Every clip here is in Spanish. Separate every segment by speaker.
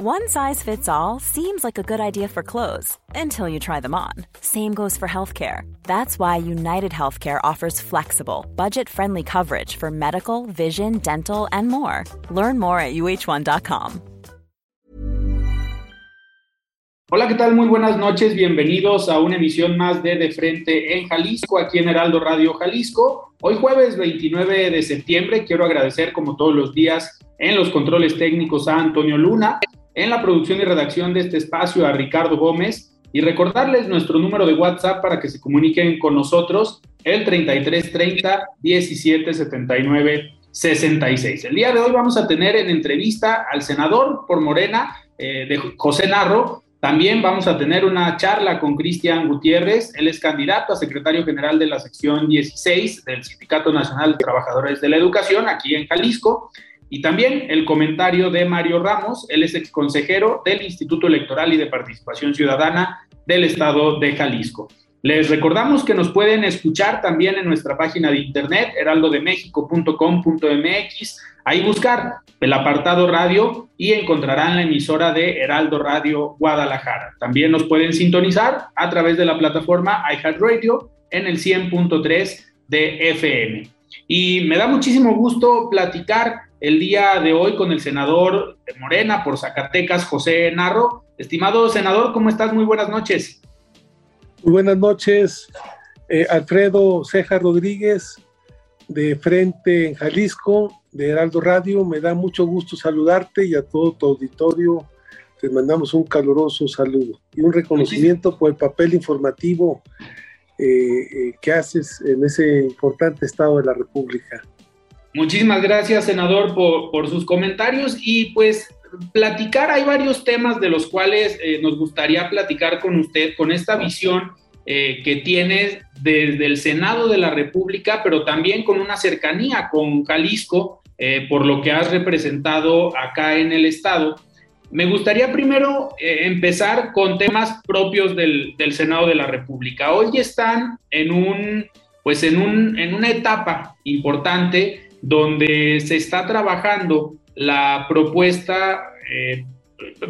Speaker 1: One size fits all seems like a good idea for clothes until you try them on. Same goes for healthcare. That's why United Healthcare offers flexible, budget friendly coverage for medical, vision, dental, and more. Learn more at uh1.com.
Speaker 2: Hola, ¿qué tal? Muy buenas noches. Bienvenidos a una emisión más de De Frente en Jalisco, aquí en Heraldo Radio Jalisco. Hoy jueves 29 de septiembre quiero agradecer como todos los días en los controles técnicos a Antonio Luna, en la producción y redacción de este espacio a Ricardo Gómez y recordarles nuestro número de WhatsApp para que se comuniquen con nosotros, el 3330 1779 66. El día de hoy vamos a tener en entrevista al senador por Morena, eh, de José Narro. También vamos a tener una charla con Cristian Gutiérrez. Él es candidato a secretario general de la sección 16 del Sindicato Nacional de Trabajadores de la Educación aquí en Jalisco. Y también el comentario de Mario Ramos, él es ex consejero del Instituto Electoral y de Participación Ciudadana del Estado de Jalisco. Les recordamos que nos pueden escuchar también en nuestra página de internet, heraldodemexico.com.mx, ahí buscar el apartado radio y encontrarán la emisora de Heraldo Radio Guadalajara. También nos pueden sintonizar a través de la plataforma iHeartRadio en el 100.3 de FM. Y me da muchísimo gusto platicar el día de hoy con el senador de Morena por Zacatecas, José Narro. Estimado senador, ¿cómo estás? Muy buenas noches.
Speaker 3: Muy buenas noches, eh, Alfredo Ceja Rodríguez, de Frente en Jalisco, de Heraldo Radio. Me da mucho gusto saludarte y a todo tu auditorio. Te mandamos un caluroso saludo y un reconocimiento por el papel informativo eh, eh, que haces en ese importante estado de la República.
Speaker 2: Muchísimas gracias, senador, por, sus comentarios y pues platicar, hay varios temas de los cuales eh, nos gustaría platicar con usted, con esta visión eh, que tiene desde el Senado de la República, pero también con una cercanía con Jalisco, eh, por lo que has representado acá en el Estado. Me gustaría primero empezar con temas propios del, del, Senado de la República. Hoy están en, un, pues en, un, en una etapa importante donde se está trabajando la propuesta eh,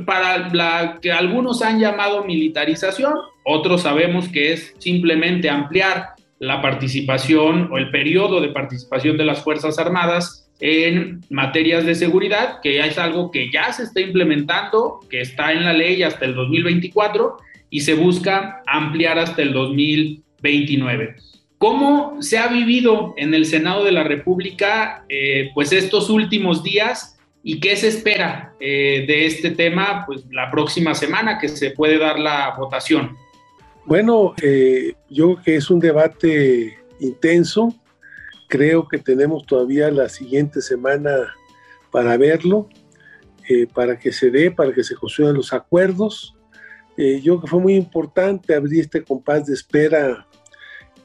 Speaker 2: para la que algunos han llamado militarización, otros sabemos que es simplemente ampliar la participación o el periodo de participación de las Fuerzas Armadas en materias de seguridad, que ya es algo que ya se está implementando, que está en la ley hasta el 2024 y se busca ampliar hasta el 2029. ¿Cómo se ha vivido en el Senado de la República eh, pues estos últimos días y qué se espera eh, de este tema pues la próxima semana que se puede dar la votación?
Speaker 3: Bueno, eh, yo creo que es un debate intenso. Creo que tenemos todavía la siguiente semana para verlo, para que se dé, para que se construyan los acuerdos. yo creo que fue muy importante abrir este compás de espera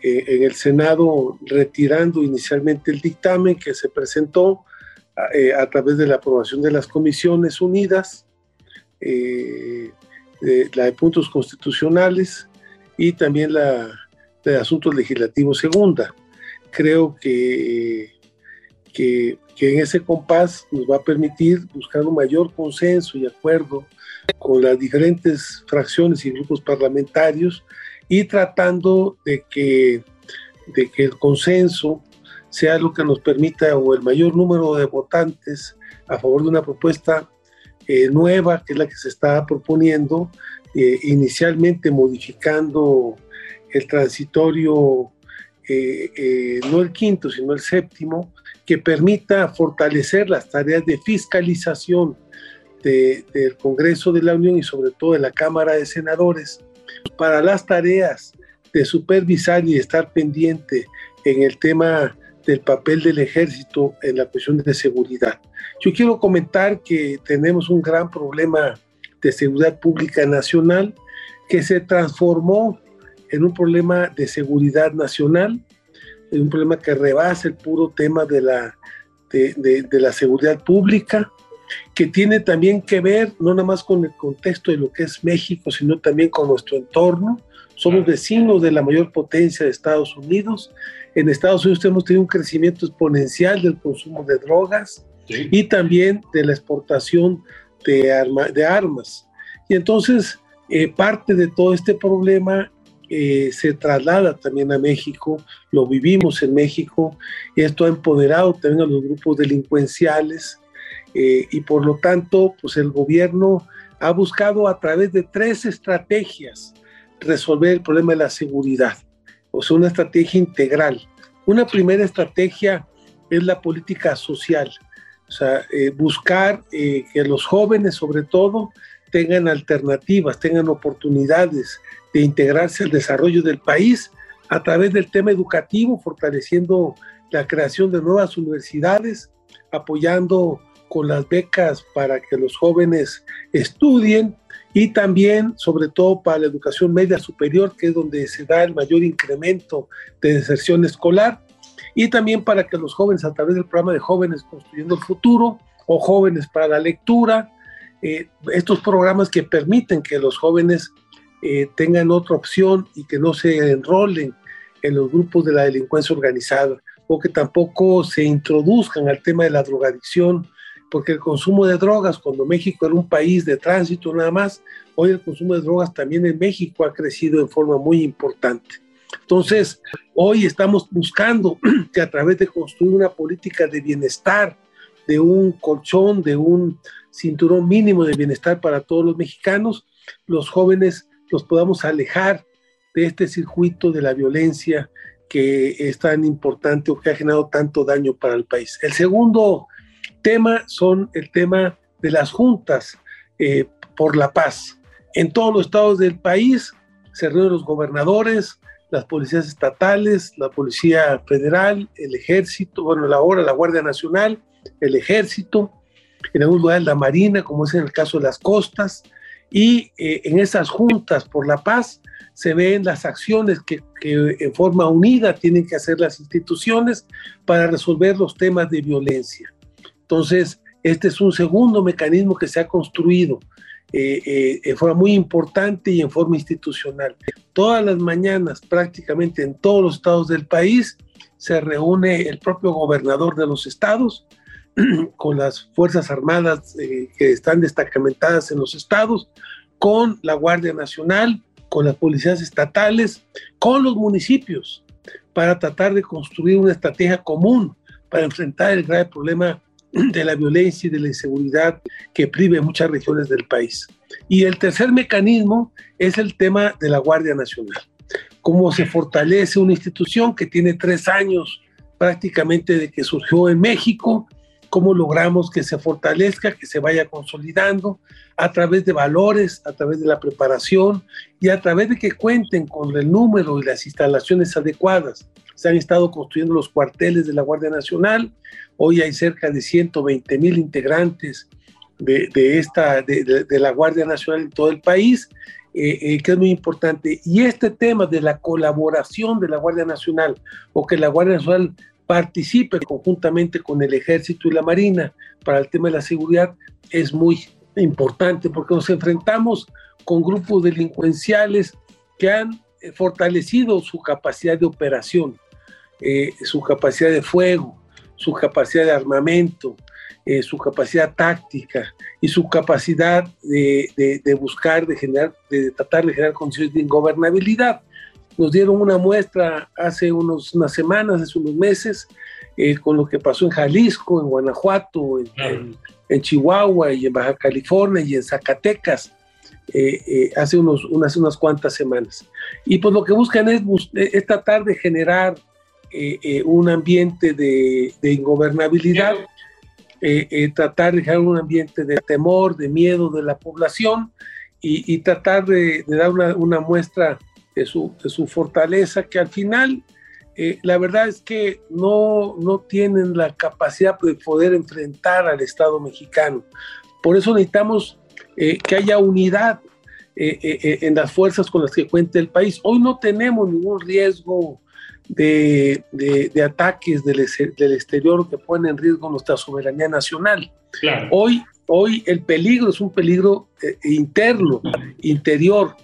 Speaker 3: eh, en el Senado retirando inicialmente el dictamen que se presentó eh, a través de la aprobación de las comisiones unidas, eh, la de puntos constitucionales y también la de asuntos legislativos segunda. Creo que, que, que en ese compás nos va a permitir buscar un mayor consenso y acuerdo con las diferentes fracciones y grupos parlamentarios y tratando de que, de que el consenso sea lo que nos permita o el mayor número de votantes a favor de una propuesta eh, nueva, que es la que se está proponiendo, eh, inicialmente modificando el transitorio, eh, no el quinto, sino el séptimo, que permita fortalecer las tareas de fiscalización del Congreso de la Unión y sobre todo de la Cámara de Senadores para las tareas de supervisar y estar pendiente en el tema del papel del ejército en la cuestión de seguridad. Yo quiero comentar que tenemos un gran problema de seguridad pública nacional que se transformó en un problema de seguridad nacional, en un problema que rebasa el puro tema de la, de, de la seguridad pública que tiene también que ver no nada más con el contexto de lo que es México, sino también con nuestro entorno. Somos vecinos de la mayor potencia de Estados Unidos. En Estados Unidos hemos tenido un crecimiento exponencial del consumo de drogas y también de la exportación de, de armas. Y entonces eh, parte de todo este problema eh, se traslada también a México, lo vivimos en México, y esto ha empoderado también a los grupos delincuenciales, eh, y por lo tanto, pues el gobierno ha buscado a través de tres estrategias resolver el problema de la seguridad, o sea, una estrategia integral. Una primera estrategia es la política social, o sea, buscar que los jóvenes sobre todo tengan alternativas, tengan oportunidades de integrarse al desarrollo del país a través del tema educativo, fortaleciendo la creación de nuevas universidades, apoyando con las becas para que los jóvenes estudien y también, sobre todo, para la educación media superior, que es donde se da el mayor incremento de deserción escolar, y también para que los jóvenes, a través del programa de jóvenes construyendo el futuro, o jóvenes para la lectura, eh, estos programas que permiten que los jóvenes eh, tengan otra opción y que no se enrolen en los grupos de la delincuencia organizada o que tampoco se introduzcan al tema de la drogadicción, porque el consumo de drogas, cuando México era un país de tránsito nada más, hoy el consumo de drogas también en México ha crecido en forma muy importante. Entonces, hoy estamos buscando que a través de construir una política de bienestar, de un colchón, de un cinturón mínimo de bienestar para todos los mexicanos, los jóvenes los podamos alejar de este circuito de la violencia que es tan importante o que ha generado tanto daño para el país. El segundo tema son el tema de las juntas eh, por la paz. En todos los estados del país se reúnen los gobernadores, las policías estatales, la policía federal, el ejército, bueno, la hora la Guardia Nacional, el ejército, en algún lugar la Marina, como es en el caso de las costas, y eh, en esas juntas por la paz se ven las acciones que, que, en forma unida tienen que hacer las instituciones para resolver los temas de violencia. Entonces, este es un segundo mecanismo que se ha construido eh, eh, forma muy importante y en forma institucional. Todas las mañanas, prácticamente en todos los estados del país, se reúne el propio gobernador de los estados, con las Fuerzas Armadas eh, que están destacamentadas en los estados, con la Guardia Nacional, con las policías estatales, con los municipios, para tratar de construir una estrategia común para enfrentar el grave problema de la violencia y de la inseguridad que prive muchas regiones del país. Y el tercer mecanismo es el tema de la Guardia Nacional. Cómo se fortalece una institución que tiene tres años prácticamente de que surgió en México cómo logramos que se fortalezca, que se vaya consolidando a través de valores, a través de la preparación y a través de que cuenten con el número y las instalaciones adecuadas. Se han estado construyendo los cuarteles de la Guardia Nacional, hoy hay cerca de 120 mil integrantes de, esta, de, la Guardia Nacional en todo el país, eh, eh, que es muy importante. Y este tema de la colaboración de la Guardia Nacional o que la Guardia Nacional participe conjuntamente con el ejército y la marina para el tema de la seguridad es muy importante porque nos enfrentamos con grupos delincuenciales que han fortalecido su capacidad de operación, eh, su capacidad de fuego, su capacidad de armamento, eh, su capacidad táctica y su capacidad de, de, buscar, de generar, de tratar de generar condiciones de ingobernabilidad. Nos dieron una muestra hace unos, unas semanas, hace unos meses, eh, con lo que pasó en Jalisco, en Guanajuato, en, Chihuahua y en Baja California y en Zacatecas, eh, eh, hace unos, unas, unas cuantas semanas. Y pues lo que buscan es, es tratar de generar un ambiente de, de ingobernabilidad, tratar de generar un ambiente de temor, de miedo de la población y, tratar de, de dar una, una muestra de su, su fortaleza, que al final eh, la verdad es que no, no tienen la capacidad de poder enfrentar al Estado mexicano. Por eso necesitamos eh, que haya unidad eh, en las fuerzas con las que cuenta el país. Hoy no tenemos ningún riesgo de, de, ataques del, del, exterior que ponen en riesgo nuestra soberanía nacional. Hoy, hoy el peligro es un peligro interno, interior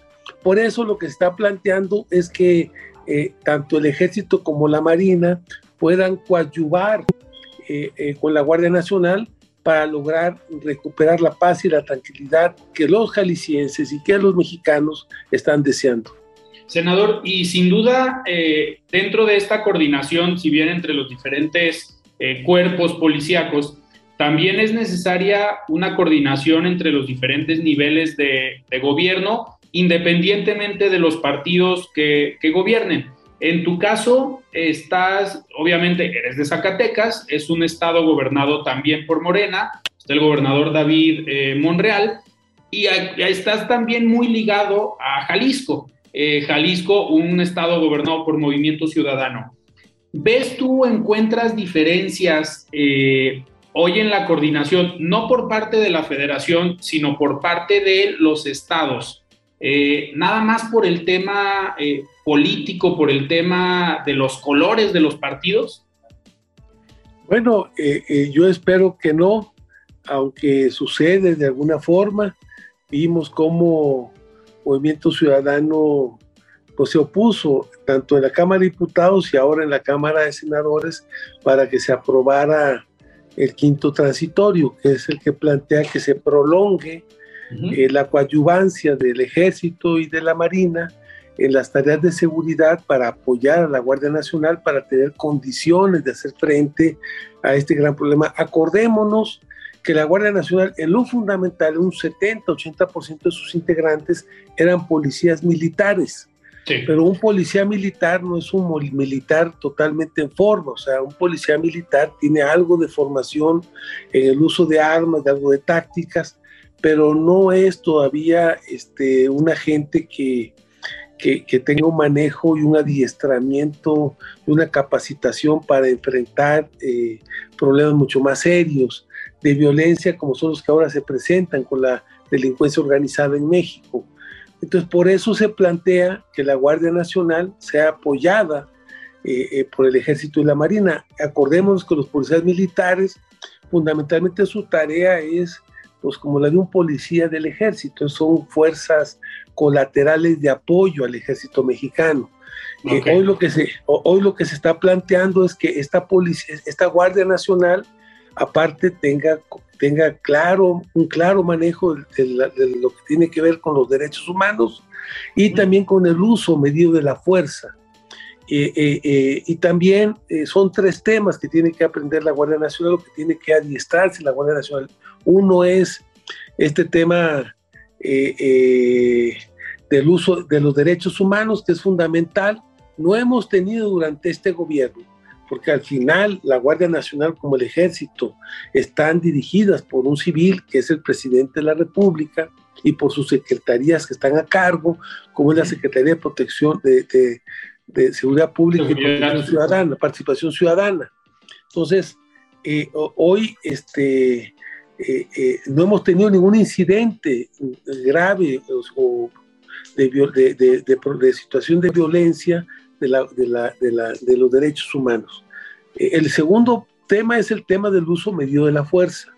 Speaker 3: por eso lo que se está planteando es que eh, tanto el ejército como la marina puedan coadyuvar eh, eh, con la Guardia Nacional para lograr recuperar la paz y la tranquilidad que los jaliscienses y que los mexicanos están deseando.
Speaker 2: Senador, y sin duda, eh, dentro de esta coordinación, si bien entre los diferentes eh, cuerpos policíacos, también es necesaria una coordinación entre los diferentes niveles de, gobierno, independientemente de los partidos que, que gobiernen. En tu caso, estás, obviamente, eres de Zacatecas, es un estado gobernado también por Morena, está el gobernador David eh, Monreal, y estás también muy ligado a Jalisco. Eh, Jalisco, un estado gobernado por Movimiento Ciudadano. ¿Ves tú, encuentras diferencias eh, hoy en la coordinación, no por parte de la federación, sino por parte de los estados? nada más por el tema político por el tema de los colores de los partidos?
Speaker 3: Bueno, eh, eh, yo espero que no, aunque sucede de alguna forma. Vimos cómo Movimiento Ciudadano pues, se opuso tanto en la Cámara de Diputados y ahora en la Cámara de Senadores para que se aprobara el quinto transitorio, que es el que plantea que se prolongue eh, la coadyuvancia del ejército y de la marina en las tareas de seguridad para apoyar a la Guardia Nacional para tener condiciones de hacer frente a este gran problema. Acordémonos que la Guardia Nacional, en lo fundamental, un 70-80% de sus integrantes eran policías militares. Pero un policía militar no es un militar totalmente en forma, o sea, un policía militar tiene algo de formación en el uso de armas, de algo de tácticas, pero no es todavía este, un agente que, que, tenga un manejo y un adiestramiento, una capacitación para enfrentar eh, problemas mucho más serios de violencia como son los que ahora se presentan con la delincuencia organizada en México. Entonces, por eso se plantea que la Guardia Nacional sea apoyada eh, eh, por el Ejército y la Marina. Acordémonos que los policías militares, fundamentalmente su tarea es pues como la de un policía del ejército, son fuerzas colaterales de apoyo al ejército mexicano. Eh, hoy, lo que se, hoy lo que se está planteando es que esta, policía, esta Guardia Nacional, aparte, tenga, tenga claro, un claro manejo de, lo que tiene que ver con los derechos humanos y también con el uso medido de la fuerza. Eh, eh, y también son tres temas que tiene que aprender la Guardia Nacional, lo que tiene que adiestrarse la Guardia Nacional. Uno es este tema eh, eh, del uso de los derechos humanos, que es fundamental, no hemos tenido durante este gobierno, porque al final la Guardia Nacional como el Ejército están dirigidas por un civil, que es el presidente de la República, y por sus secretarías que están a cargo, como es la Secretaría de Protección de, Seguridad Pública y Protección Ciudadana, Participación Ciudadana. Entonces, eh, hoy este, eh, eh, no hemos tenido ningún incidente grave o, de, situación de violencia de, los derechos humanos. El segundo tema es el tema del uso medio de la fuerza,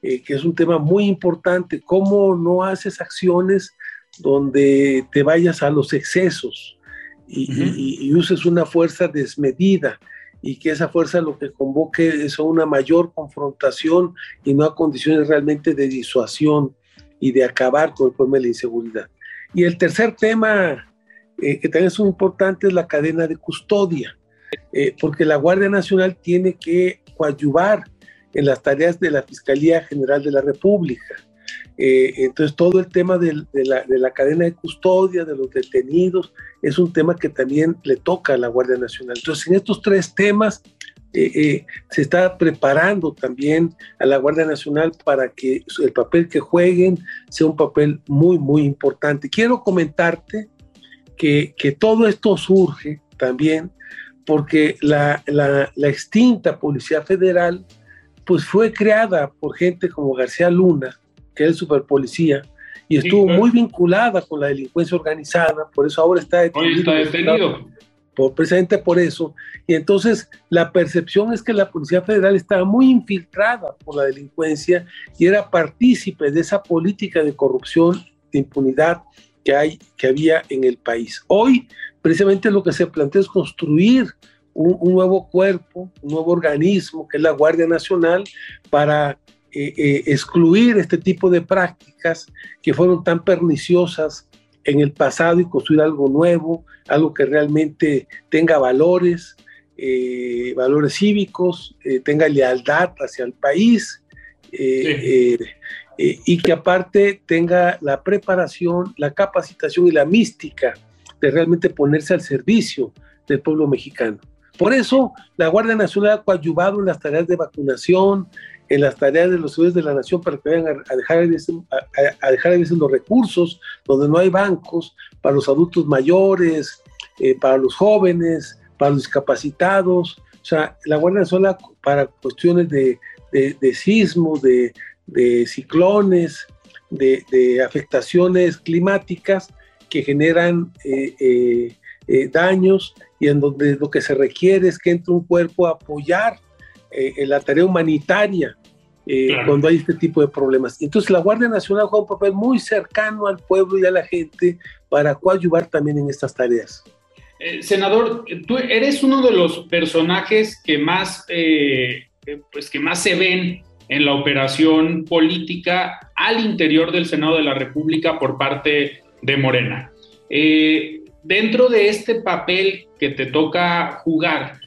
Speaker 3: que es un tema muy importante. ¿Cómo no haces acciones donde te vayas a los excesos y uses una fuerza desmedida? y que esa fuerza lo que convoque es a una mayor confrontación y no a condiciones realmente de disuasión y de acabar con el problema de la inseguridad. Y el tercer tema, eh, que también es muy importante, es la cadena de custodia, eh, porque la Guardia Nacional tiene que coadyuvar en las tareas de la Fiscalía General de la República. Eh, entonces, todo el tema de, la, cadena de custodia, de los detenidos, es un tema que también le toca a la Guardia Nacional. Entonces, en estos tres temas eh, eh, se está preparando también a la Guardia Nacional para que el papel que jueguen sea un papel muy, muy importante. Quiero comentarte que, todo esto surge también porque la, la, extinta Policía Federal pues fue creada por gente como García Luna, que es el superpolicía, y estuvo muy vinculada con la delincuencia organizada, por eso ahora está
Speaker 2: detenido.
Speaker 3: Por, precisamente por eso. Y entonces la percepción es que la Policía Federal estaba muy infiltrada por la delincuencia y era partícipe de esa política de corrupción, de impunidad que, hay, que había en el país. Hoy, precisamente lo que se plantea es construir un, un nuevo cuerpo, un nuevo organismo, que es la Guardia Nacional, para excluir este tipo de prácticas que fueron tan perniciosas en el pasado y construir algo nuevo, algo que realmente tenga valores, eh, valores cívicos, eh, tenga lealtad hacia el país eh, y que aparte tenga la preparación, la capacitación y la mística de realmente ponerse al servicio del pueblo mexicano. Por eso la Guardia Nacional ha coadyuvado en las tareas de vacunación, en las tareas de los ciudadanos de la nación para que vayan a, dejar, a, dejar a veces los recursos donde no hay bancos para los adultos mayores, para los jóvenes, para los discapacitados, o sea, la Guardia Nacional para cuestiones de, de, sismos, de, ciclones, de, afectaciones climáticas que generan eh, eh, eh, daños y en donde lo que se requiere es que entre un cuerpo a apoyar en la tarea humanitaria cuando hay este tipo de problemas. Entonces la Guardia Nacional juega un papel muy cercano al pueblo y a la gente para coadyuvar también en estas tareas.
Speaker 2: Eh, senador, tú eres uno de los personajes que más, eh, pues que más se ven en la operación política al interior del Senado de la República por parte de Morena. Eh, dentro de este papel que te toca jugar,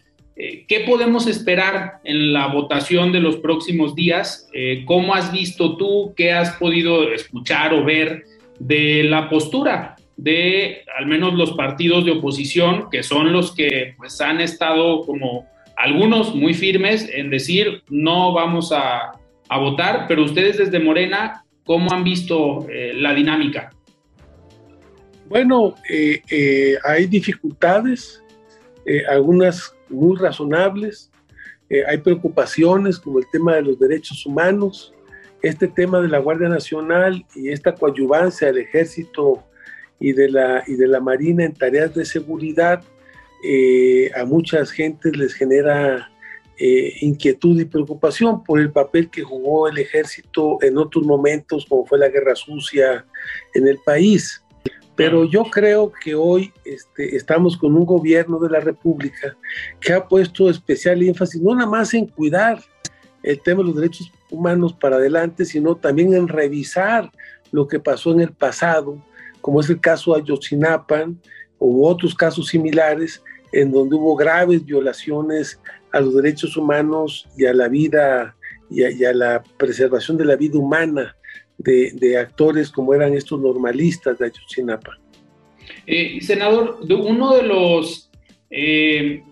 Speaker 2: ¿qué podemos esperar en la votación de los próximos días? ¿Cómo has visto tú, qué has podido escuchar o ver de la postura de al menos los partidos de oposición, que son los que pues han estado como algunos muy firmes en decir no vamos a, votar, pero ustedes desde Morena, ¿cómo han visto eh, la dinámica?
Speaker 3: Bueno, eh, eh, hay dificultades, algunas muy razonables, hay preocupaciones como el tema de los derechos humanos, este tema de la Guardia Nacional y esta coadyuvancia del ejército y de la, y de la Marina en tareas de seguridad, eh, a muchas gentes les genera eh, inquietud y preocupación por el papel que jugó el ejército en otros momentos, como fue la guerra sucia en el país. Pero yo creo que hoy este, estamos con un gobierno de la República que ha puesto especial énfasis no nada más en cuidar el tema de los derechos humanos para adelante, sino también en revisar lo que pasó en el pasado como es el caso de Ayotzinapa u otros casos similares en donde hubo graves violaciones a los derechos humanos y a la vida y a, la preservación de la vida humana de, actores como eran estos normalistas de Ayotzinapa.
Speaker 2: Eh, senador, uno de los, eh,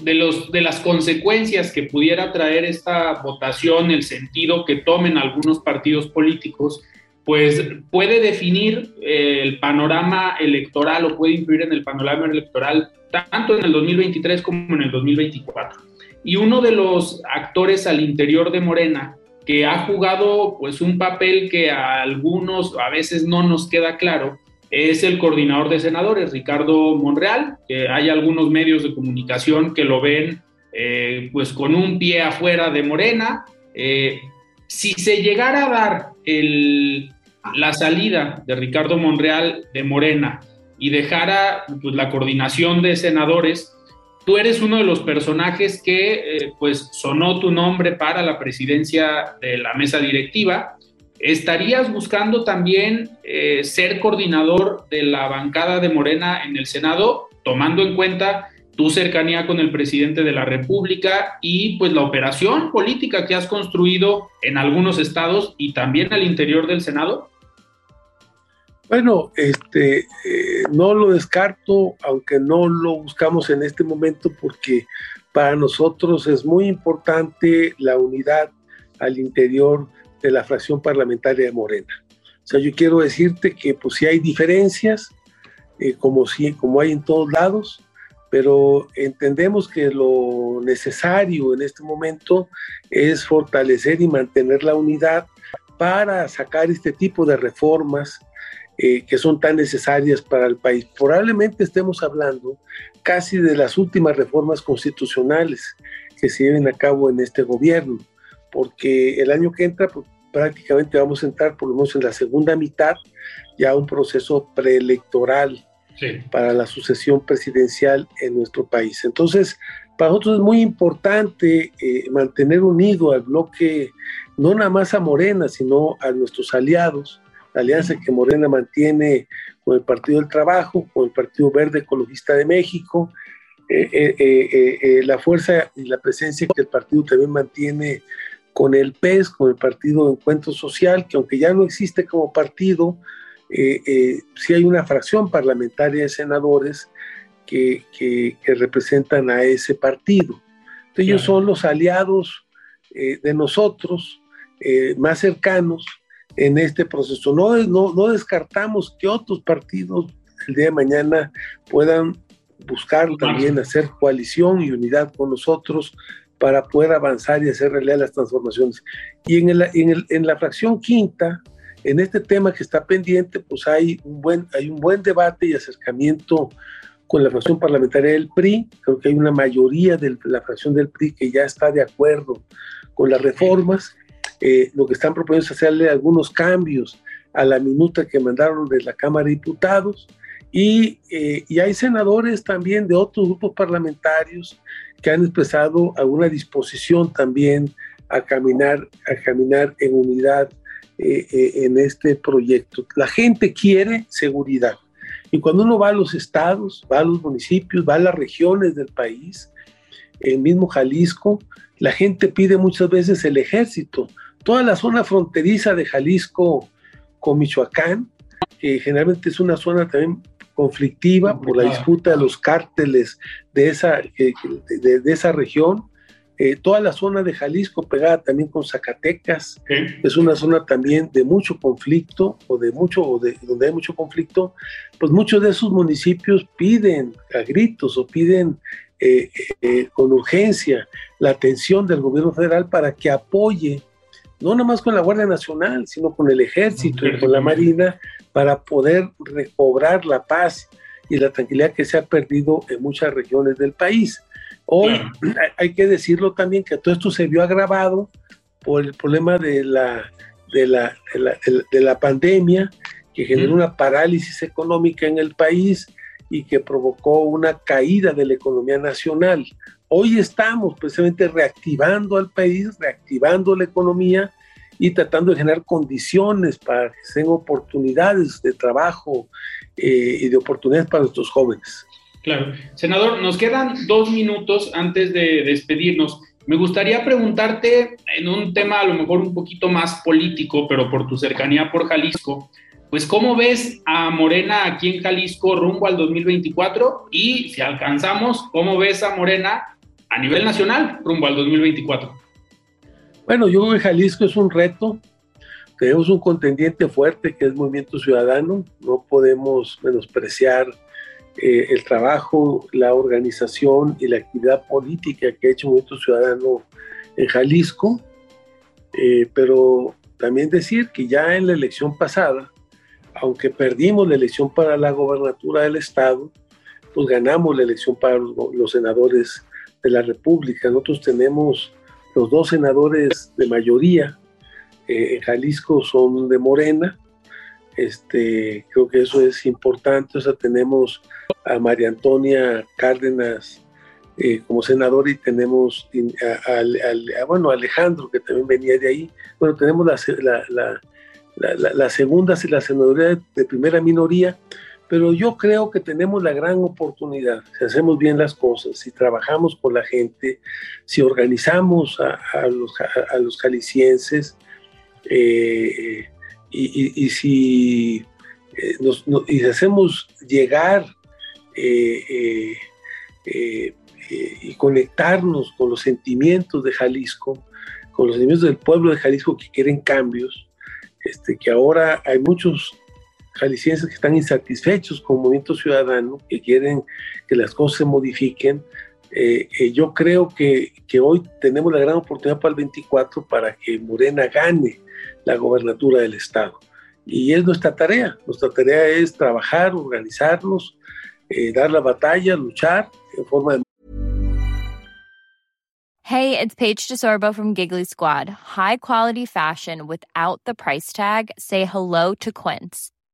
Speaker 2: de los de las consecuencias que pudiera traer esta votación, el sentido que tomen algunos partidos políticos, pues puede definir eh, el panorama electoral o puede influir en el panorama electoral tanto en el 2023 como en el 2024. Y uno de los actores al interior de Morena que ha jugado pues un papel que a algunos a veces no nos queda claro es el coordinador de senadores, Ricardo Monreal, que hay algunos medios de comunicación que lo ven eh, pues con un pie afuera de Morena. Eh, si se llegara a dar el, la salida de Ricardo Monreal de Morena y dejara pues, la coordinación de senadores, tú eres uno de los personajes que eh, pues sonó tu nombre para la presidencia de la mesa directiva. ¿Estarías buscando también eh, ser coordinador de la bancada de Morena en el Senado, tomando en cuenta tu cercanía con el presidente de la República y pues la operación política que has construido en algunos estados y también al interior del Senado?
Speaker 3: Bueno, este, eh, no lo descarto, aunque no lo buscamos en este momento, porque para nosotros es muy importante la unidad al interior de la fracción parlamentaria de Morena. O sea, yo quiero decirte que pues sí hay diferencias, eh, como, sí, como hay en todos lados, pero entendemos que lo necesario en este momento es fortalecer y mantener la unidad para sacar este tipo de reformas eh, que son tan necesarias para el país. Probablemente estemos hablando casi de las últimas reformas constitucionales que se lleven a cabo en este gobierno, porque el año que entra pues, prácticamente vamos a entrar por lo menos en la segunda mitad ya un proceso preelectoral para la sucesión presidencial en nuestro país. Entonces, Para nosotros es muy importante eh, mantener unido al bloque, no nada más a Morena, sino a nuestros aliados, alianza que Morena mantiene con el Partido del Trabajo, con el Partido Verde Ecologista de México, eh, eh, la fuerza y la presencia que el partido también mantiene con el PES, con el Partido Encuentro Social, que aunque ya no existe como partido, sí hay una fracción parlamentaria de senadores que, representan a ese partido. ellos son los aliados eh, de nosotros eh, más cercanos en este proceso. No, no, no descartamos que otros partidos el día de mañana puedan buscar también hacer coalición y unidad con nosotros para poder avanzar y hacer realidad las transformaciones. Y en, el, en, el, en, la fracción quinta, en este tema que está pendiente, pues hay un buen, hay un buen debate y acercamiento con la fracción parlamentaria del PRI. Creo que hay una mayoría de la fracción del PRI que ya está de acuerdo con las reformas. Eh, lo que están proponiendo es hacerle algunos cambios a la minuta que mandaron de la Cámara de Diputados. Y, eh, y, hay senadores también de otros grupos parlamentarios que han expresado alguna disposición también a caminar, a caminar en unidad eh, en este proyecto. La gente quiere seguridad. Y cuando uno va a los estados, va a los municipios, va a las regiones del país, el mismo Jalisco, la gente pide muchas veces el ejército. Toda la zona fronteriza de Jalisco con Michoacán, que generalmente es una zona también conflictiva por la disputa de los cárteles de esa, de esa región, eh, toda la zona de Jalisco pegada también con Zacatecas, es una zona también de mucho conflicto o de mucho o de, donde hay mucho conflicto, pues muchos de esos municipios piden a gritos o piden eh, eh, con urgencia la atención del gobierno federal para que apoye no nada más con la Guardia Nacional, sino con el ejército y con la Marina para poder recobrar la paz y la tranquilidad que se ha perdido en muchas regiones del país. Hoy hay que decirlo también que todo esto se vio agravado por el problema de la, de la, de la, pandemia, que generó una parálisis económica en el país y que provocó una caída de la economía nacional. Hoy estamos precisamente reactivando al país, reactivando la economía y tratando de generar condiciones para que se den oportunidades de trabajo eh, y de oportunidades para nuestros jóvenes.
Speaker 2: Claro. Senador, nos quedan dos minutos antes de despedirnos. Me gustaría preguntarte en un tema a lo mejor un poquito más político, pero por tu cercanía por Jalisco, pues ¿cómo ves a Morena aquí en Jalisco rumbo al 2024? Y si alcanzamos, ¿cómo ves a Morena a nivel nacional rumbo al 2024?
Speaker 3: Bueno, yo creo que Jalisco es un reto. Tenemos un contendiente fuerte que es Movimiento Ciudadano. No podemos menospreciar eh, el trabajo, la organización y la actividad política que ha hecho Movimiento Ciudadano en Jalisco, eh, pero también decir que ya en la elección pasada, aunque perdimos la elección para la gobernatura del estado, pues ganamos la elección para los, senadores de la República. Nosotros tenemos los dos senadores de mayoría eh, en Jalisco son de Morena. Este, creo que eso es importante. O sea, tenemos a María Antonia Cárdenas eh, como senador y tenemos a, bueno, Alejandro, que también venía de ahí. Bueno, tenemos la, la, la, la segunda, la senaduría de primera minoría, pero yo creo que tenemos la gran oportunidad, si hacemos bien las cosas, si trabajamos con la gente, si organizamos a, los, a los, jaliscienses eh, y, y, si eh, nos, y hacemos llegar eh, eh, eh, y conectarnos con los sentimientos de Jalisco, con los sentimientos del pueblo de Jalisco que quieren cambios, este, que ahora hay muchos jaliscienses que están insatisfechos con el movimiento ciudadano, que quieren que las cosas se modifiquen. yo creo que, que, hoy tenemos la gran oportunidad para el 24 para que Morena gane la gobernatura del Estado. Y es nuestra tarea. Nuestra tarea es trabajar, organizarnos, eh, dar la batalla, luchar en forma de...
Speaker 4: Hey, it's Paige DeSorbo from Giggly Squad. High quality fashion without the price tag. Say hello to Quince.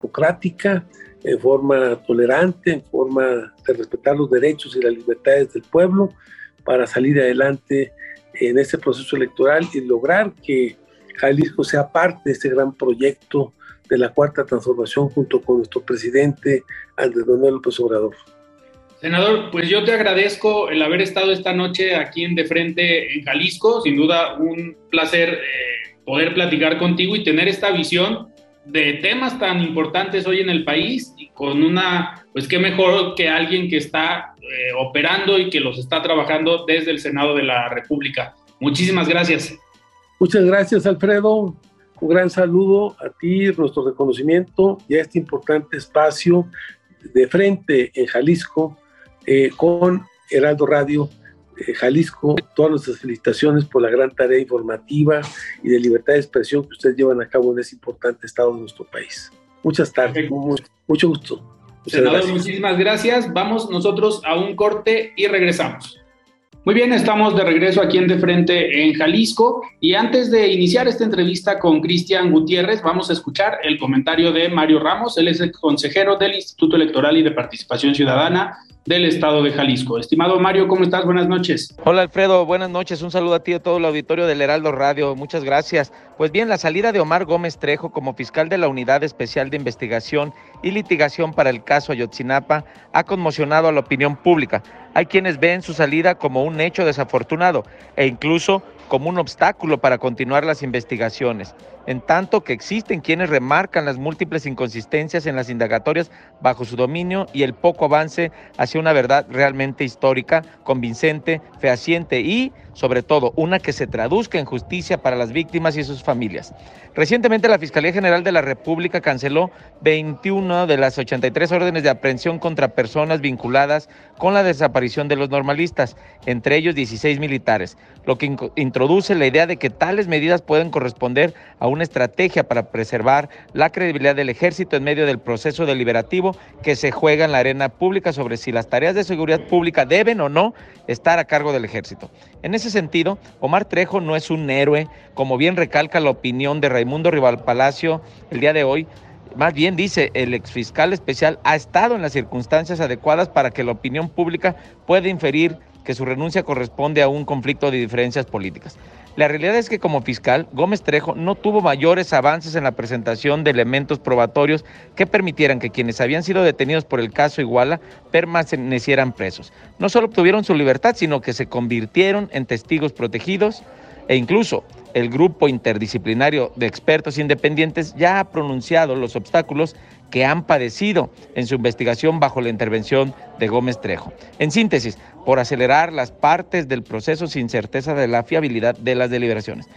Speaker 3: Democrática, en forma tolerante, en forma de respetar los derechos y las libertades del pueblo para salir adelante en este proceso electoral y lograr que Jalisco sea parte de este gran proyecto de la cuarta transformación junto con nuestro presidente Andrés Manuel López Obrador.
Speaker 2: Senador, pues yo te agradezco el haber estado esta noche aquí en De Frente en Jalisco. Sin duda, un placer eh, poder platicar contigo y tener esta visión de temas tan importantes hoy en el país y con una, pues qué mejor que alguien que está eh, operando y que los está trabajando desde el Senado de la República. Muchísimas gracias.
Speaker 3: Muchas gracias, Alfredo. Un gran saludo a ti, nuestro reconocimiento y a este importante espacio de frente en Jalisco eh, con Heraldo Radio eh, Jalisco. Todas nuestras felicitaciones por la gran tarea informativa y de libertad de expresión que ustedes llevan a cabo en ese importante estado de nuestro país. Muchas tardes, mucho, mucho gusto. Muchas
Speaker 2: Senador,
Speaker 3: gracias.
Speaker 2: muchísimas gracias. Vamos nosotros a un corte y regresamos. Muy bien, estamos de regreso aquí en De Frente en Jalisco y antes de iniciar esta entrevista con Cristian Gutiérrez, vamos a escuchar el comentario de Mario Ramos, él es el consejero del Instituto Electoral y de Participación Ciudadana del Estado de Jalisco. Estimado Mario, ¿cómo estás? Buenas noches.
Speaker 5: Hola Alfredo, buenas noches. Un saludo a ti y a todo el auditorio del Heraldo Radio. Muchas gracias. Pues bien, la salida de Omar Gómez Trejo como fiscal de la Unidad Especial de Investigación y Litigación para el caso Ayotzinapa ha conmocionado a la opinión pública. Hay quienes ven su salida como un hecho desafortunado e incluso como un obstáculo para continuar las investigaciones, en tanto que existen quienes remarcan las múltiples inconsistencias en las indagatorias bajo su dominio y el poco avance hacia una verdad realmente histórica, convincente, fehaciente y, sobre todo, una que se traduzca en justicia para las víctimas y sus familias. Recientemente la Fiscalía General de la República canceló 21 de las 83 órdenes de aprehensión contra personas vinculadas con la desaparición de los normalistas, entre ellos 16 militares, lo que in- introduce la idea de que tales medidas pueden corresponder a una estrategia para preservar la credibilidad del ejército en medio del proceso deliberativo que se juega en la arena pública sobre si las tareas de seguridad pública deben o no estar a cargo del ejército. En ese sentido, Omar Trejo no es un héroe, como bien recalca la opinión de Raimundo Rival Palacio el día de hoy, más bien dice, el exfiscal especial ha estado en las circunstancias adecuadas para que la opinión pública pueda inferir que su renuncia corresponde a un conflicto de diferencias políticas. La realidad es que como fiscal, Gómez Trejo no tuvo mayores avances en la presentación de elementos probatorios que permitieran que quienes habían sido detenidos por el caso Iguala permanecieran presos. No solo obtuvieron su libertad, sino que se convirtieron en testigos protegidos e incluso el grupo interdisciplinario de expertos independientes ya ha pronunciado los obstáculos que han padecido en su investigación bajo la intervención de Gómez Trejo. En síntesis, por acelerar las partes del proceso sin certeza de la fiabilidad de las deliberaciones.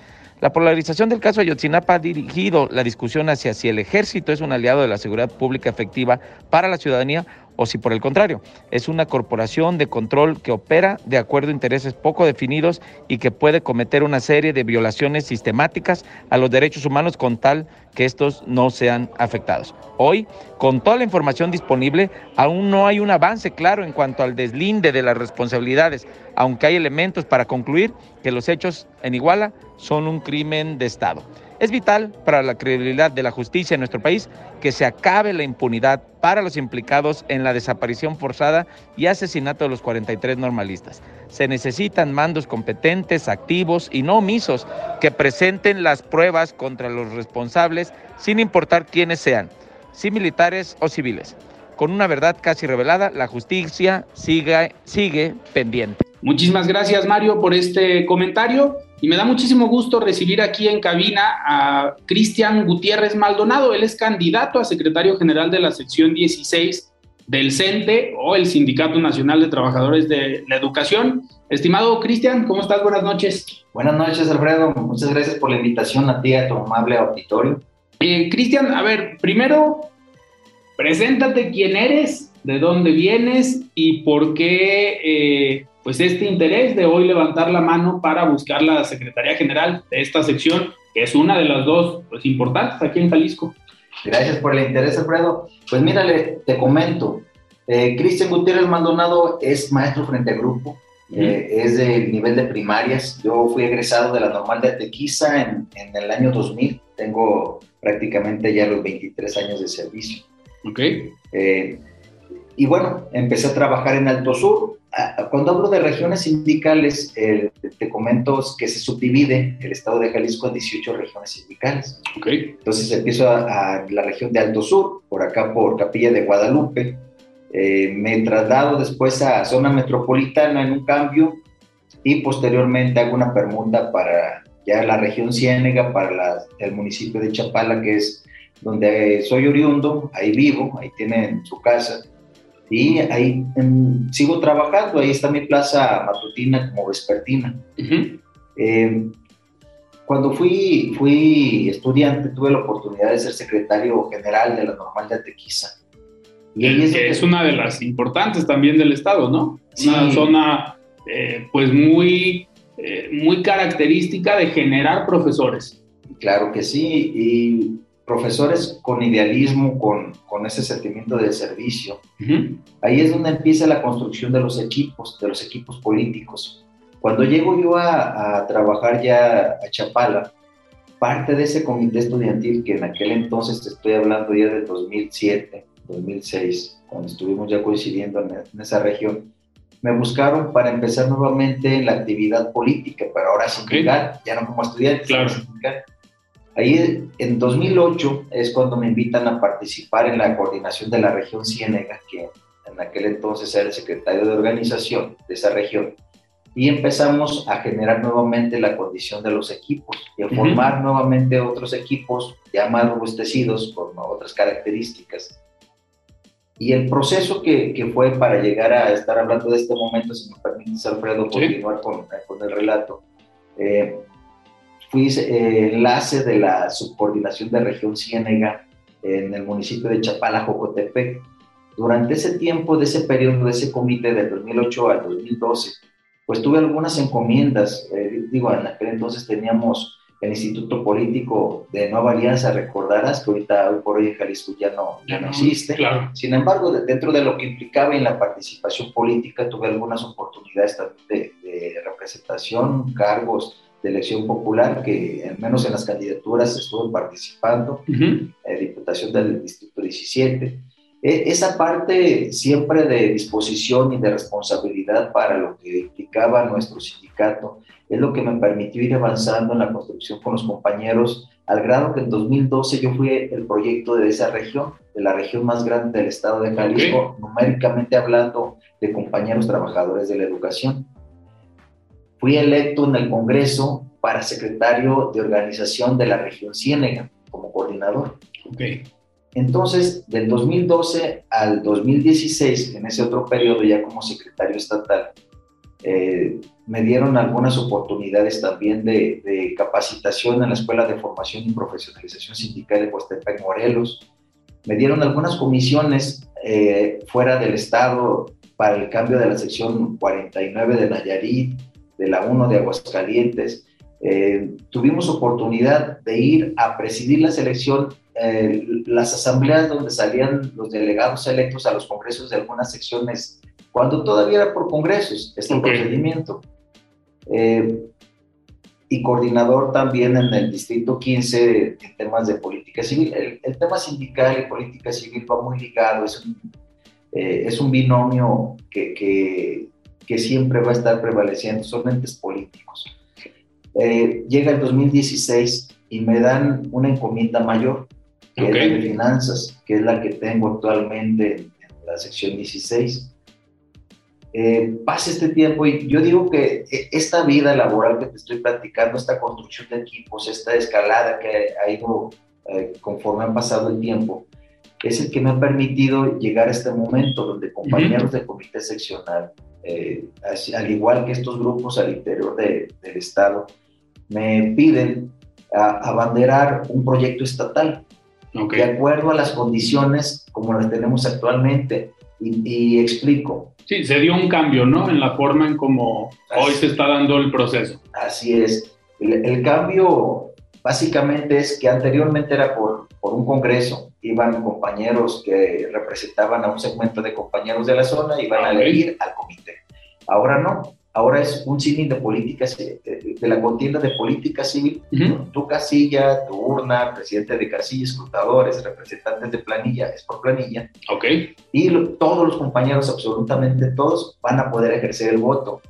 Speaker 5: La polarización del caso Ayotzinapa ha dirigido la discusión hacia si el ejército es un aliado de la seguridad pública efectiva para la ciudadanía o si por el contrario es una corporación de control que opera de acuerdo a intereses poco definidos y que puede cometer una serie de violaciones sistemáticas a los derechos humanos con tal que estos no sean afectados. Hoy, con toda la información disponible, aún no hay un avance claro en cuanto al deslinde de las responsabilidades, aunque hay elementos para concluir que los hechos en Iguala son un crimen de Estado. Es vital para la credibilidad de la justicia en nuestro país que se acabe la impunidad para los implicados en la desaparición forzada y asesinato de los 43 normalistas. Se necesitan mandos competentes, activos y no omisos que presenten las pruebas contra los responsables sin importar quiénes sean, si militares o civiles. Con una verdad casi revelada, la justicia sigue, sigue pendiente.
Speaker 2: Muchísimas gracias Mario por este comentario y me da muchísimo gusto recibir aquí en cabina a Cristian Gutiérrez Maldonado. Él es candidato a secretario general de la sección 16 del CENTE o el Sindicato Nacional de Trabajadores de la Educación. Estimado Cristian, ¿cómo estás? Buenas noches.
Speaker 6: Buenas noches, Alfredo. Muchas gracias por la invitación a ti, a tu amable auditorio.
Speaker 2: Eh, Cristian, a ver, primero, preséntate quién eres, de dónde vienes y por qué eh, pues este interés de hoy levantar la mano para buscar la Secretaría General de esta sección, que es una de las dos pues, importantes aquí en Jalisco.
Speaker 6: Gracias por el interés, Alfredo. Pues mírale, te comento. Eh, Cristian Gutiérrez Maldonado es maestro frente al grupo, eh, es del nivel de primarias. Yo fui egresado de la normal de Tequiza en, en, el año 2000. Tengo prácticamente ya los 23 años de servicio.
Speaker 2: Ok.
Speaker 6: Eh, y bueno, empecé a trabajar en Alto Sur. Cuando hablo de regiones sindicales, eh, te comento que se subdivide el estado de Jalisco en 18 regiones sindicales.
Speaker 2: Okay.
Speaker 6: Entonces empiezo a, a, la región de Alto Sur, por acá por Capilla de Guadalupe. Eh, me traslado después a zona metropolitana en un cambio y posteriormente hago una permuta para ya la región Ciénega, para la, el municipio de Chapala, que es donde soy oriundo, ahí vivo, ahí tienen su casa y ahí en, sigo trabajando, ahí está mi plaza matutina como vespertina.
Speaker 2: Uh -huh.
Speaker 6: eh, cuando fui, fui estudiante tuve la oportunidad de ser secretario general de la Normal de Tequiza.
Speaker 2: Y ahí es, es una de las importantes también del Estado, ¿no?
Speaker 6: Sí.
Speaker 2: Una zona eh, pues muy, eh, muy característica de generar profesores.
Speaker 6: Claro que sí, y profesores con idealismo, con, con ese sentimiento de servicio.
Speaker 2: Uh -huh.
Speaker 6: Ahí es donde empieza la construcción de los equipos, de los equipos políticos. Cuando llego yo a, a, trabajar ya a Chapala, parte de ese comité estudiantil que en aquel entonces, te estoy hablando ya de 2007, 2006, cuando estuvimos ya coincidiendo en, en esa región, me buscaron para empezar nuevamente la actividad política, pero ahora sindical, okay. ya no como estudiante,
Speaker 2: claro.
Speaker 6: sino sindical. Ahí en 2008 es cuando me invitan a participar en la coordinación de la región Ciénega, que en aquel entonces era el secretario de organización de esa región, y empezamos a generar nuevamente la condición de los equipos y a formar uh -huh. nuevamente otros equipos ya más robustecidos con otras características. Y el proceso que, que, fue para llegar a estar hablando de este momento, si me permites, Alfredo, continuar ¿Sí? con, con, el relato. Eh, fui eh, enlace de la subcoordinación de región Ciénega en el municipio de Chapala, Jocotepec. Durante ese tiempo, de ese periodo, de ese comité del 2008 al 2012, pues tuve algunas encomiendas. Eh, digo, en aquel entonces teníamos el Instituto Político de Nueva Alianza, recordarás que ahorita hoy por hoy en Jalisco ya no, ya no existe.
Speaker 2: Claro.
Speaker 6: Sin embargo, de, dentro de lo que implicaba en la participación política, tuve algunas oportunidades de, de representación, cargos de elección popular, que al menos en las candidaturas estuve participando,
Speaker 2: uh -huh.
Speaker 6: eh, Diputación del Distrito 17. Eh, esa parte siempre de disposición y de responsabilidad para lo que implicaba nuestro sindicato es lo que me permitió ir avanzando en la construcción con los compañeros, al grado que en 2012 yo fui el proyecto de esa región, de la región más grande del estado de Jalisco, okay. numéricamente hablando de compañeros trabajadores de la educación fui electo en el Congreso para secretario de organización de la región Ciénega como coordinador.
Speaker 2: Okay.
Speaker 6: Entonces, del 2012 al 2016, en ese otro periodo ya como secretario estatal, eh, me dieron algunas oportunidades también de, de, capacitación en la Escuela de Formación y Profesionalización Sindical de Huastepec, Morelos. Me dieron algunas comisiones eh, fuera del Estado para el cambio de la sección 49 de Nayarit, de la 1 de Aguascalientes, eh, tuvimos oportunidad de ir a presidir la selección, eh, las asambleas donde salían los delegados electos a los congresos de algunas secciones, cuando todavía era por congresos este okay. procedimiento. Eh, y coordinador también en el Distrito 15 en temas de política civil. El, tema sindical y política civil va muy ligado, es un, eh, es un binomio que, que, que, siempre va a estar prevaleciendo, son entes políticos. Eh, llega el 2016 y me dan una encomienda mayor, que es la de finanzas, que es la que tengo actualmente en la sección 16 eh, pase este tiempo y yo digo que eh, esta vida laboral que te estoy platicando, esta construcción de equipos, esta escalada que ha ido eh, conforme ha pasado el tiempo, es el que me ha permitido llegar a este momento donde compañeros del comité seccional, al igual que estos grupos al interior del Estado, me piden abanderar un proyecto estatal de acuerdo a las condiciones como las tenemos actualmente. y explico,
Speaker 2: Sí, se dio un cambio, ¿no? En la forma en cómo hoy se está dando el proceso.
Speaker 6: Así es. El, cambio básicamente es que anteriormente era por, por, un congreso, iban compañeros que representaban a un segmento de compañeros de la zona, y iban a elegir al comité. Ahora no, ahora es un cine de políticas, de, la contienda de política civil, tu casilla, tu urna, presidente de casilla, escrutadores, representantes de planilla, es por planilla.
Speaker 2: Ok.
Speaker 6: Y todos los compañeros, absolutamente todos, van a poder ejercer el voto.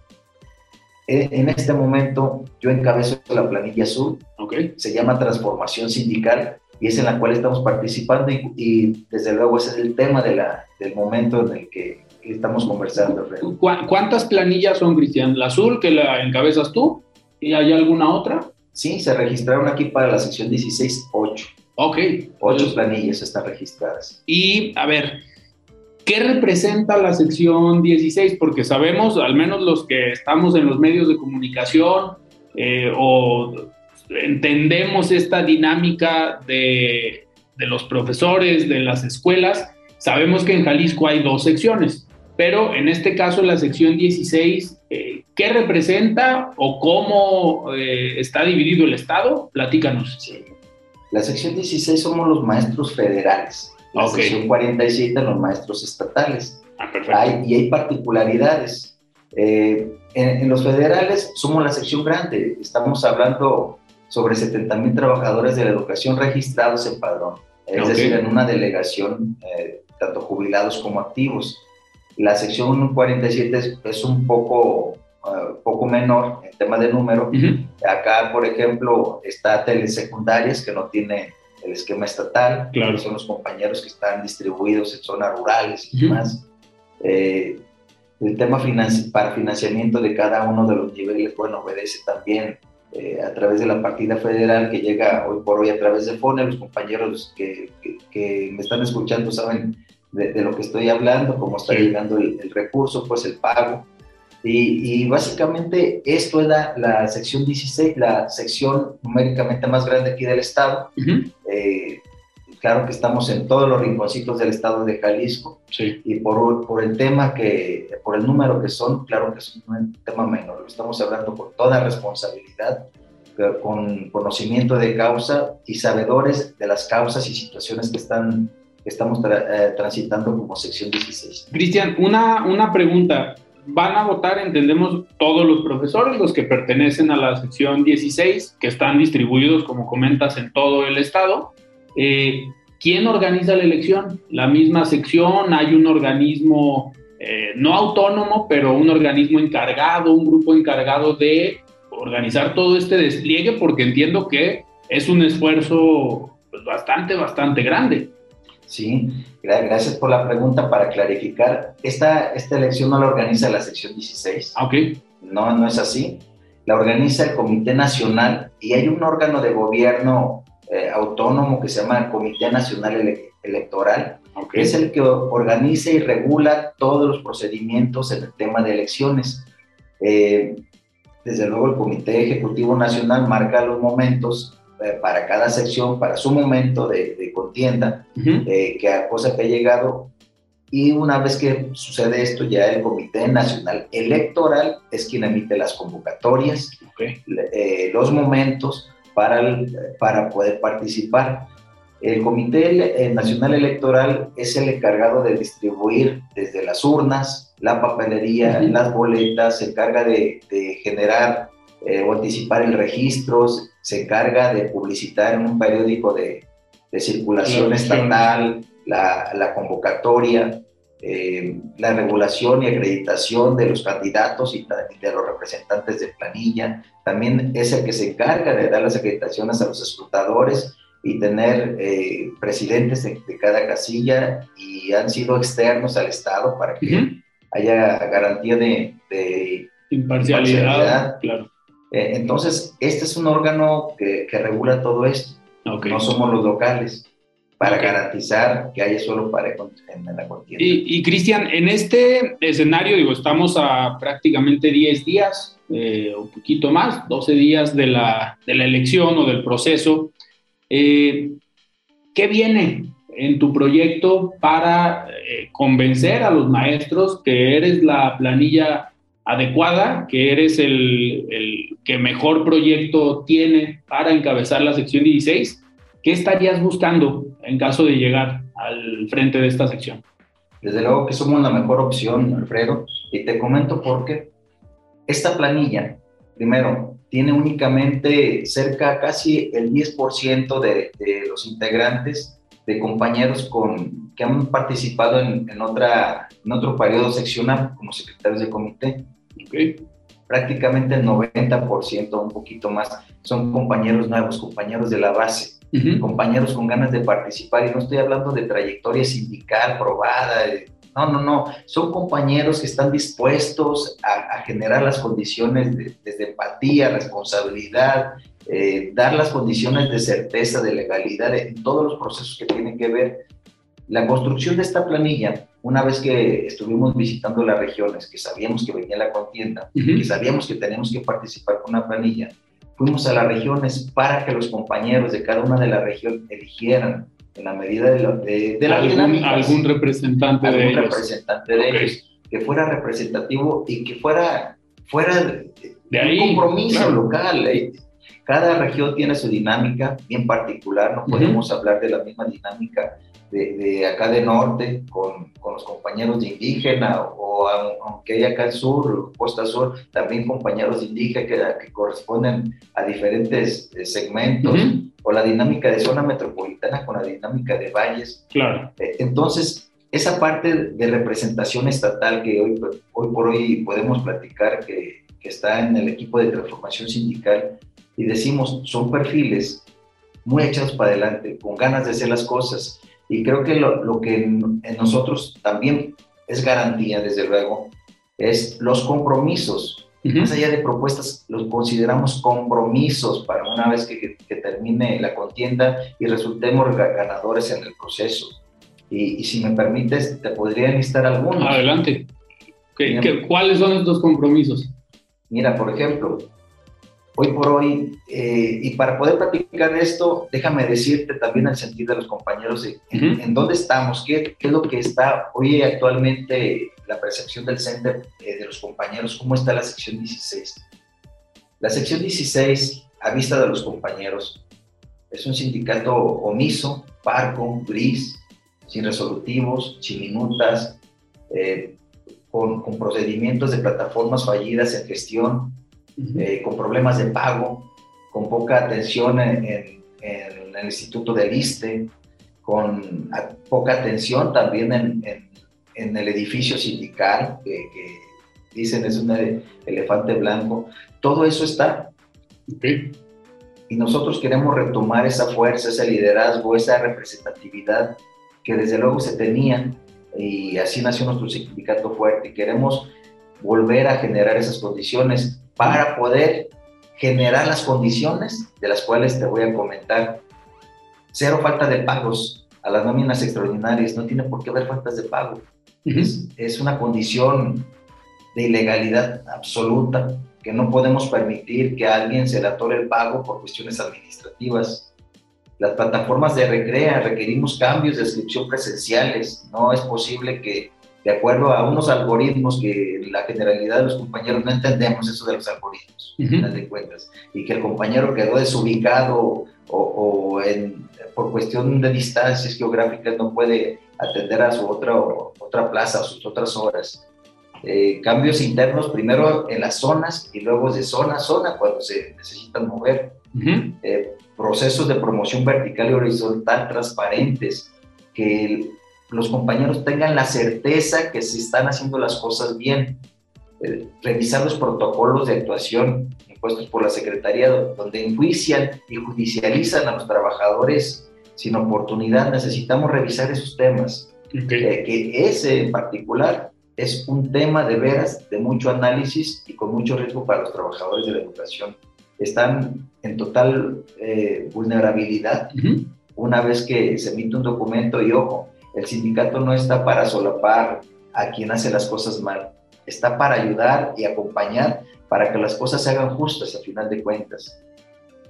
Speaker 6: E, en, este momento yo encabezo la planilla azul,
Speaker 2: okay.
Speaker 6: se llama Transformación Sindical y es en la cual estamos participando y, desde luego ese es el tema de la, del momento en el que estamos conversando.
Speaker 2: ¿Cuántas planillas son, Cristian? ¿La azul que la encabezas tú? ¿Y hay alguna otra?
Speaker 6: Sí, se registraron aquí para la sección 16, 8.
Speaker 2: Ok.
Speaker 6: Ocho planillas están registradas.
Speaker 2: Y, a ver, ¿qué representa la sección 16? Porque sabemos, al menos los que estamos en los medios de comunicación eh, o entendemos esta dinámica de, de los profesores, de las escuelas, sabemos que en Jalisco hay dos secciones pero en este caso la sección 16, eh, ¿qué representa o cómo eh, está dividido el Estado? Platícanos.
Speaker 6: Sí. La sección 16 somos los maestros federales, la sección 47 los maestros estatales.
Speaker 2: Ah, perfecto.
Speaker 6: y hay particularidades. Eh, en, los federales somos la sección grande, estamos hablando sobre 70 mil trabajadores de la educación registrados en padrón, es decir, en una delegación, tanto jubilados como activos. La sección 47 es, un poco, uh, poco menor en tema de número. Acá, por ejemplo, está telesecundarias que no tiene el esquema estatal,
Speaker 2: claro.
Speaker 6: son los compañeros que están distribuidos en zonas rurales y demás. Eh, el tema para financiamiento de cada uno de los niveles, bueno, obedece también eh, a través de la partida federal que llega hoy por hoy a través de FONE. Los compañeros que, que me están escuchando saben de, lo que estoy hablando, cómo está llegando el, recurso, pues el pago. Y, básicamente esto es la, sección 16, la sección numéricamente más grande aquí del estado. Eh, claro que estamos en todos los rinconcitos del estado de Jalisco.
Speaker 2: Sí.
Speaker 6: Y por, por el tema que, por el número que son, claro que es un tema menor. Estamos hablando con toda responsabilidad, con conocimiento de causa y sabedores de las causas y situaciones que están estamos eh, transitando como sección 16.
Speaker 2: Cristian, una, una pregunta. Van a votar, entendemos, todos los profesores, los que pertenecen a la sección 16, que están distribuidos, como comentas, en todo el estado. Eh, ¿Quién organiza la elección? ¿La misma sección? ¿Hay un organismo eh, no autónomo, pero un organismo encargado, un grupo encargado de organizar todo este despliegue? Porque entiendo que es un esfuerzo pues, bastante, bastante grande.
Speaker 6: Sí, gracias por la pregunta. Para clarificar, esta, esta elección no la organiza la sección 16.
Speaker 2: Ah, ok.
Speaker 6: No, no es así. La organiza el Comité Nacional y hay un órgano de gobierno eh, autónomo que se llama el Comité Nacional Electoral.
Speaker 2: Okay.
Speaker 6: Es el que organiza y regula todos los procedimientos en el tema de elecciones. Eh, desde luego el Comité Ejecutivo Nacional marca los momentos eh, para cada sección, para su momento de, contienda, eh, que a cosa que ha llegado. Y una vez que sucede esto, ya el Comité Nacional Electoral es quien emite las convocatorias, los momentos para, para poder participar. El Comité Nacional Electoral es el encargado de distribuir desde las urnas, la papelería, las boletas, se encarga de, de generar eh, o anticipar el registro, se encarga de publicitar en un periódico de, de circulación estatal la, la convocatoria, eh, la regulación y acreditación de los candidatos y de los representantes de planilla. También es el que se encarga de dar las acreditaciones a los escrutadores y tener eh, presidentes de, cada casilla y han sido externos al Estado para que haya garantía de,
Speaker 2: imparcialidad. Claro.
Speaker 6: Eh, entonces, este es un órgano que, regula todo esto. No somos los locales para garantizar que haya solo parejo en, la contienda.
Speaker 2: Y, Cristian, en este escenario, digo, estamos a prácticamente 10 días, eh, un poquito más, 12 días de la, de la elección o del proceso. Eh, ¿Qué viene en tu proyecto para eh, convencer a los maestros que eres la planilla adecuada, que eres el, el que mejor proyecto tiene para encabezar la sección 16? ¿Qué estarías buscando en caso de llegar al frente de esta sección?
Speaker 6: Desde luego que somos la mejor opción, Alfredo, y te comento por qué. Esta planilla, primero, tiene únicamente cerca casi el 10% de, de, los integrantes de compañeros con, que han participado en, en, otra, en otro periodo seccional como secretarios de comité. Okay. Prácticamente el 90%, un poquito más, son compañeros nuevos, compañeros de la base compañeros con ganas de participar, y no estoy hablando de trayectoria sindical probada, no, no, no, son compañeros que están dispuestos a, generar las condiciones de, desde empatía, responsabilidad, eh, dar las condiciones de certeza, de legalidad en todos los procesos que tienen que ver. La construcción de esta planilla, una vez que estuvimos visitando las regiones, que sabíamos que venía la contienda, que sabíamos que teníamos que participar con una planilla, fuimos a las regiones para que los compañeros de cada una de las regiones eligieran en la medida de, de, de la
Speaker 2: ¿Algún, algún representante de ellos.
Speaker 6: representante de ellos que fuera representativo y que fuera fuera de, ahí, un compromiso local eh. Cada región tiene su dinámica bien particular no podemos hablar de la misma dinámica de, acá de norte con, con, los compañeros de indígena o, aunque hay acá al sur, costa sur, también compañeros de indígena que, que corresponden a diferentes eh, segmentos o la dinámica de zona metropolitana con la dinámica de valles.
Speaker 2: Claro.
Speaker 6: Eh, entonces, esa parte de representación estatal que hoy, hoy por hoy podemos platicar que, que está en el equipo de transformación sindical y decimos, son perfiles muy echados para adelante, con ganas de hacer las cosas y creo que lo, que en, nosotros también es garantía, desde luego, es los compromisos. Más allá de propuestas, los consideramos compromisos para una vez que, termine la contienda y resultemos ganadores en el proceso. Y, si me permites, te podría listar algunos.
Speaker 2: Adelante. cuáles son estos compromisos?
Speaker 6: Mira, por ejemplo, hoy por hoy, eh, y para poder platicar esto, déjame decirte también el sentido de los compañeros, en, dónde estamos, ¿Qué, ¿Qué, es lo que está hoy actualmente la percepción del CENTER eh, de los compañeros, cómo está la sección 16. La sección 16, a vista de los compañeros, es un sindicato omiso, parco, gris, sin resolutivos, sin minutas, eh, con, con procedimientos de plataformas fallidas en gestión, eh, con problemas de pago, con poca atención en, el Instituto del ISTE, con poca atención también en, el edificio sindical, que, dicen es un elefante blanco. Todo eso está. Y nosotros queremos retomar esa fuerza, ese liderazgo, esa representatividad que desde luego se tenía y así nació nuestro sindicato fuerte. Queremos volver a generar esas condiciones para poder generar las condiciones de las cuales te voy a comentar. Cero falta de pagos a las nóminas extraordinarias, no tiene por qué haber faltas de pago. es, una condición de ilegalidad absoluta que no podemos permitir que a alguien se le atore el pago por cuestiones administrativas. Las plataformas de recrea requerimos cambios de inscripción presenciales. No es posible que de acuerdo a unos algoritmos que la generalidad de los compañeros no entendemos eso de los algoritmos, de cuentas, y que el compañero quedó desubicado o, en, por cuestión de distancias geográficas no puede atender a su otra, otra plaza, a sus otras horas. eh, cambios internos, primero en las zonas y luego de zona a zona cuando se necesitan mover. Eh, procesos de promoción vertical y horizontal transparentes, que los compañeros tengan la certeza que se están haciendo las cosas bien. Eh, revisar los protocolos de actuación impuestos por la Secretaría, donde enjuician y judicializan a los trabajadores sin oportunidad. Necesitamos revisar esos temas. que ese en particular es un tema de veras de mucho análisis y con mucho riesgo para los trabajadores de la educación. Están en total eh, vulnerabilidad una vez que se emite un documento y ojo, el sindicato no está para solapar a quien hace las cosas mal, está para ayudar y acompañar para que las cosas se hagan justas a final de cuentas.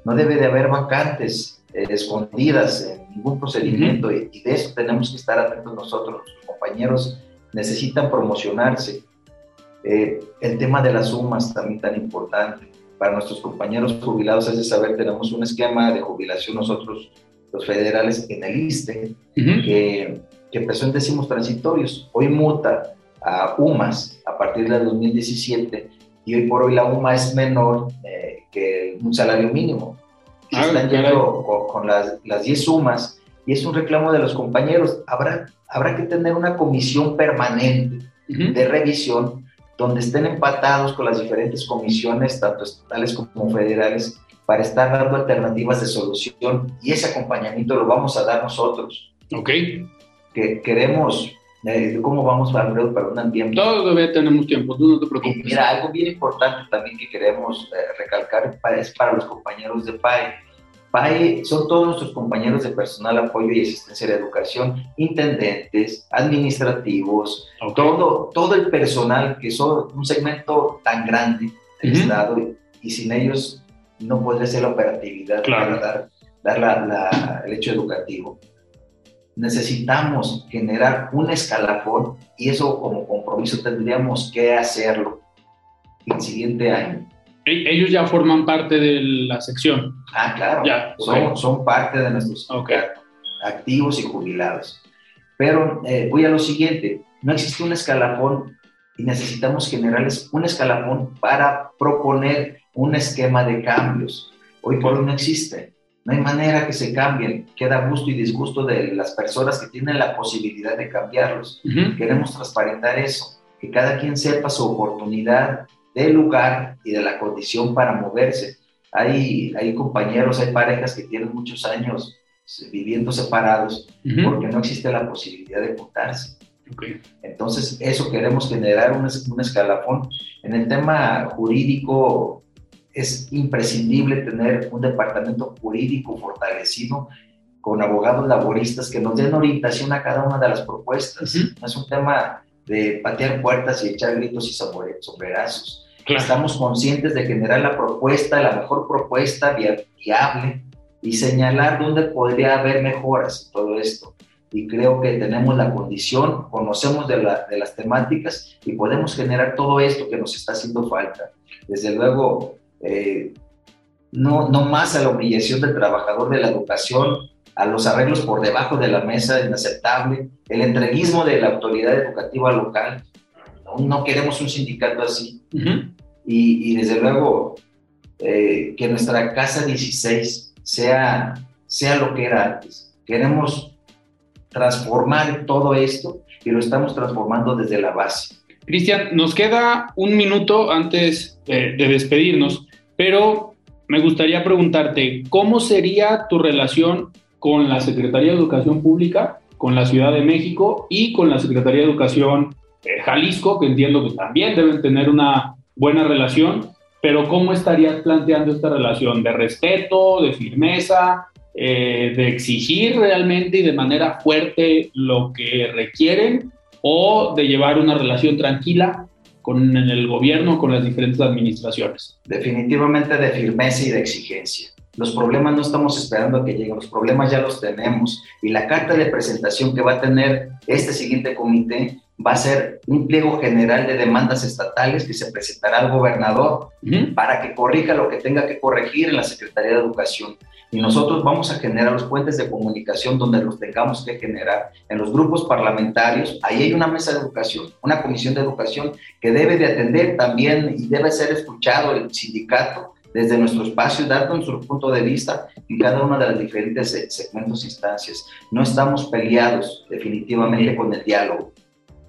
Speaker 6: No debe de haber vacantes eh, escondidas en ningún procedimiento y, y de eso tenemos que estar atentos nosotros, los compañeros necesitan promocionarse. Eh, el tema de las sumas también tan importante. Para nuestros compañeros jubilados es de saber, tenemos un esquema de jubilación nosotros, los federales, en el ISTE, que, que, empezó en décimos transitorios. Hoy muta a UMAS a partir del 2017 y hoy por hoy la UMA es menor eh, que un salario mínimo. Ah, están yendo con, con, las, las 10 sumas y es un reclamo de los compañeros. Habrá, habrá que tener una comisión permanente de revisión donde estén empatados con las diferentes comisiones, tanto estatales como federales, para estar dando alternativas de solución y ese acompañamiento lo vamos a dar nosotros.
Speaker 2: Ok.
Speaker 6: Que queremos, eh, ¿cómo vamos, Alfredo, para un tiempo?
Speaker 2: Todavía tenemos tiempo, tú no te preocupes.
Speaker 6: mira, algo bien importante también que queremos eh, recalcar es para los compañeros de PAE PAE son todos nuestros compañeros de personal, apoyo y asistencia de educación, intendentes, administrativos, todo, todo el personal que son un segmento tan grande del Estado y, sin ellos no podría ser la operatividad para dar, dar la, el hecho educativo. Necesitamos generar un escalafón y eso como compromiso tendríamos que hacerlo el siguiente año
Speaker 2: e-, ellos ya forman parte de la sección.
Speaker 6: Ah, claro. Ya, son, son parte de nuestros activos y jubilados. Pero eh, voy a lo siguiente, no existe un escalafón y necesitamos generarles un escalafón para proponer un esquema de cambios. Hoy por hoy no existe. No hay manera que se cambien. Queda gusto y disgusto de las personas que tienen la posibilidad de cambiarlos. Queremos transparentar eso, que cada quien sepa su oportunidad del lugar y de la condición para moverse. Hay, hay compañeros, hay parejas que tienen muchos años viviendo separados porque no existe la posibilidad de juntarse. Entonces, eso queremos generar un, un, escalafón. En el tema jurídico, es imprescindible tener un departamento jurídico fortalecido con abogados laboristas que nos den orientación a cada una de las propuestas. No es un tema de patear puertas y echar gritos y sombrerazos. Estamos conscientes de generar la propuesta, la mejor propuesta viable y señalar dónde podría haber mejoras en todo esto. Y creo que tenemos la condición, conocemos de, las temáticas y podemos generar todo esto que nos está haciendo falta. Desde luego, eh, no, no más a la humillación del trabajador de la educación, a los arreglos por debajo de la mesa inaceptable, el entreguismo de la autoridad educativa local, no, queremos un sindicato así. y, desde luego, eh, que nuestra casa 16 sea, sea lo que era antes. Queremos transformar todo esto y lo estamos transformando desde la base.
Speaker 2: Cristian, nos queda un minuto antes de, de despedirnos, pero me gustaría preguntarte, ¿cómo sería tu relación con la Secretaría de Educación Pública, con la Ciudad de México y con la Secretaría de Educación eh, Jalisco, que entiendo que también deben tener una buena relación, pero ¿cómo estarías planteando esta relación? ¿De respeto, de firmeza, eh, de exigir realmente y de manera fuerte lo que requieren o de llevar una relación tranquila con el gobierno, con las diferentes administraciones?
Speaker 6: Definitivamente de firmeza y de exigencia. Los problemas no estamos esperando a que lleguen, los problemas ya los tenemos. Y la carta de presentación que va a tener este siguiente comité va a ser un pliego general de demandas estatales que se presentará al gobernador para que corrija lo que tenga que corregir en la Secretaría de Educación. Y nosotros vamos a generar los puentes de comunicación donde los tengamos que generar en los grupos parlamentarios. Ahí hay una mesa de educación, una comisión de educación que debe de atender también y debe ser escuchado el sindicato desde nuestro espacio, dando nuestro punto de vista en cada una de las diferentes segmentos e instancias. No estamos peleados definitivamente con el diálogo.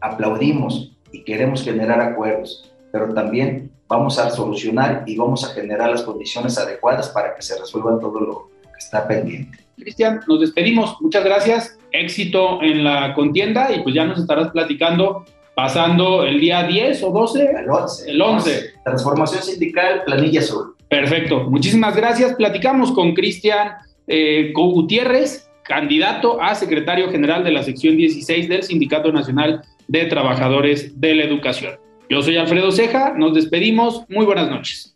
Speaker 6: Aplaudimos y queremos generar acuerdos, pero también vamos a solucionar y vamos a generar las condiciones adecuadas para que se resuelva todo lo, está pendiente.
Speaker 2: Cristian, nos despedimos. Muchas gracias. Éxito en la contienda y pues ya nos estarás platicando pasando el día 10 o 12.
Speaker 6: El 11.
Speaker 2: El 11.
Speaker 6: Transformación sindical, planilla azul.
Speaker 2: Perfecto. Muchísimas gracias. Platicamos con Cristian eh, Gutiérrez, candidato a secretario general de la sección 16 del Sindicato Nacional de Trabajadores de la Educación. Yo soy Alfredo Ceja. Nos despedimos. Muy buenas noches.